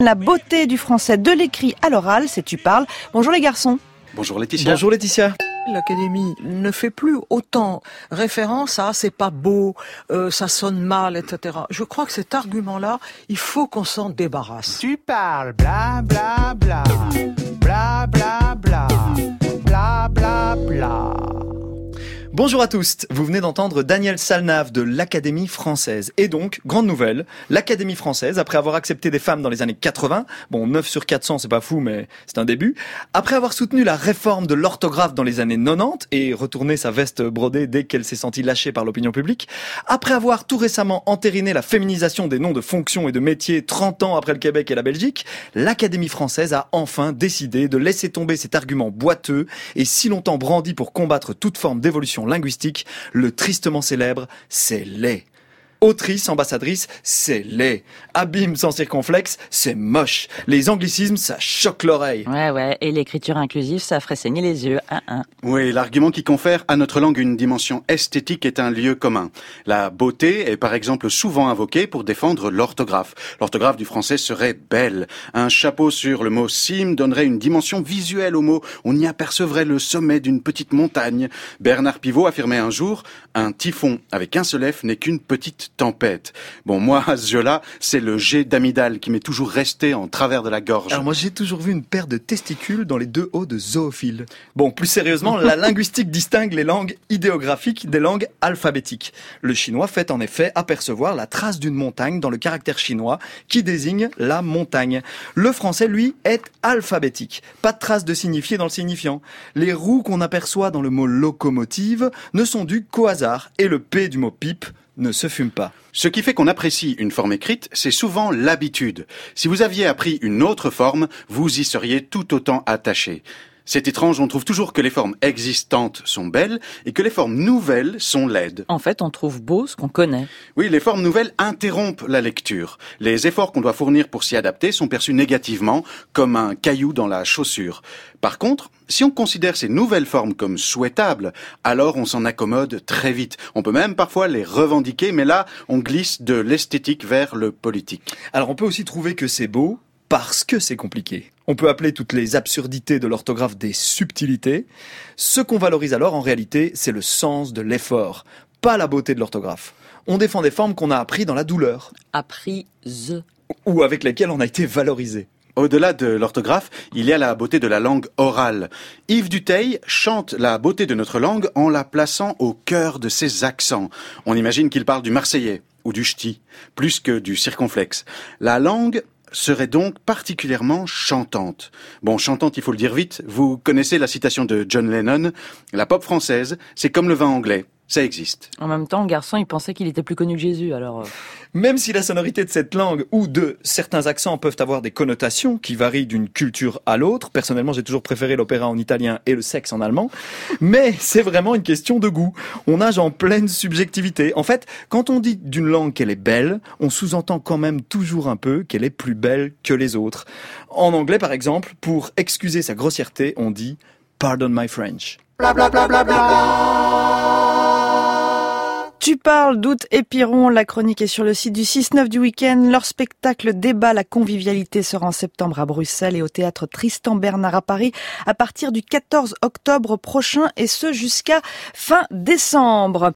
La beauté du français de l'écrit à l'oral, c'est tu parles. Bonjour les garçons. Bonjour Laetitia. Bonjour Laetitia. L'Académie ne fait plus autant référence à c'est pas beau, euh, ça sonne mal, etc. Je crois que cet argument-là, il faut qu'on s'en débarrasse. Tu parles, bla bla bla, bla bla bla, bla bla bla. Bonjour à tous, vous venez d'entendre Daniel Salnave de l'Académie française. Et donc, grande nouvelle, l'Académie française, après avoir accepté des femmes dans les années 80, bon 9 sur 400 c'est pas fou mais c'est un début, après avoir soutenu la réforme de l'orthographe dans les années 90 et retourné sa veste brodée dès qu'elle s'est sentie lâchée par l'opinion publique, après avoir tout récemment entériné la féminisation des noms de fonctions et de métiers 30 ans après le Québec et la Belgique, l'Académie française a enfin décidé de laisser tomber cet argument boiteux et si longtemps brandi pour combattre toute forme d'évolution linguistique, le tristement célèbre, c'est laid. Autrice, ambassadrice, c'est laid. Abîme sans circonflexe, c'est moche. Les anglicismes, ça choque l'oreille. Ouais, ouais. Et l'écriture inclusive, ça ferait saigner les yeux. Un, un. Oui, l'argument qui confère à notre langue une dimension esthétique est un lieu commun. La beauté est par exemple souvent invoquée pour défendre l'orthographe. L'orthographe du français serait belle. Un chapeau sur le mot cime donnerait une dimension visuelle au mot. On y apercevrait le sommet d'une petite montagne. Bernard Pivot affirmait un jour, un typhon avec un seul F n'est qu'une petite tempête. Bon, moi, à ce jeu-là, c'est le jet d'amidale qui m'est toujours resté en travers de la gorge. Alors moi j'ai toujours vu une paire de testicules dans les deux hauts de zoophile. Bon, plus sérieusement, la linguistique distingue les langues idéographiques des langues alphabétiques. Le chinois fait en effet apercevoir la trace d'une montagne dans le caractère chinois qui désigne la montagne. Le français, lui, est alphabétique. Pas de trace de signifié dans le signifiant. Les roues qu'on aperçoit dans le mot locomotive ne sont dues qu'au hasard et le P du mot pipe ne se fume pas. Ce qui fait qu'on apprécie une forme écrite, c'est souvent l'habitude. Si vous aviez appris une autre forme, vous y seriez tout autant attaché. C'est étrange, on trouve toujours que les formes existantes sont belles et que les formes nouvelles sont laides. En fait, on trouve beau ce qu'on connaît. Oui, les formes nouvelles interrompent la lecture. Les efforts qu'on doit fournir pour s'y adapter sont perçus négativement, comme un caillou dans la chaussure. Par contre, si on considère ces nouvelles formes comme souhaitables, alors on s'en accommode très vite. On peut même parfois les revendiquer, mais là, on glisse de l'esthétique vers le politique. Alors on peut aussi trouver que c'est beau parce que c'est compliqué. On peut appeler toutes les absurdités de l'orthographe des subtilités. Ce qu'on valorise alors, en réalité, c'est le sens de l'effort, pas la beauté de l'orthographe. On défend des formes qu'on a appris dans la douleur, Apprise. ou avec lesquelles on a été valorisé. Au-delà de l'orthographe, il y a la beauté de la langue orale. Yves Duteil chante la beauté de notre langue en la plaçant au cœur de ses accents. On imagine qu'il parle du marseillais ou du ch'ti, plus que du circonflexe. La langue serait donc particulièrement chantante. Bon, chantante, il faut le dire vite. Vous connaissez la citation de John Lennon. La pop française, c'est comme le vin anglais. Ça existe. En même temps, le garçon, il pensait qu'il était plus connu que Jésus, alors... euh, Même si la sonorité de cette langue ou de certains accents peuvent avoir des connotations qui varient d'une culture à l'autre, personnellement j'ai toujours préféré l'opéra en italien et le sexe en allemand, mais c'est vraiment une question de goût. On nage en pleine subjectivité. En fait, quand on dit d'une langue qu'elle est belle, on sous-entend quand même toujours un peu qu'elle est plus belle que les autres. En anglais par exemple, pour excuser sa grossièreté, on dit Pardon my French. Tu parles d'août et Piron, la chronique est sur le site du 6-9 du week-end. Leur spectacle Débat la convivialité sera en septembre à Bruxelles et au théâtre Tristan Bernard à Paris à partir du 14 octobre prochain et ce jusqu'à fin décembre.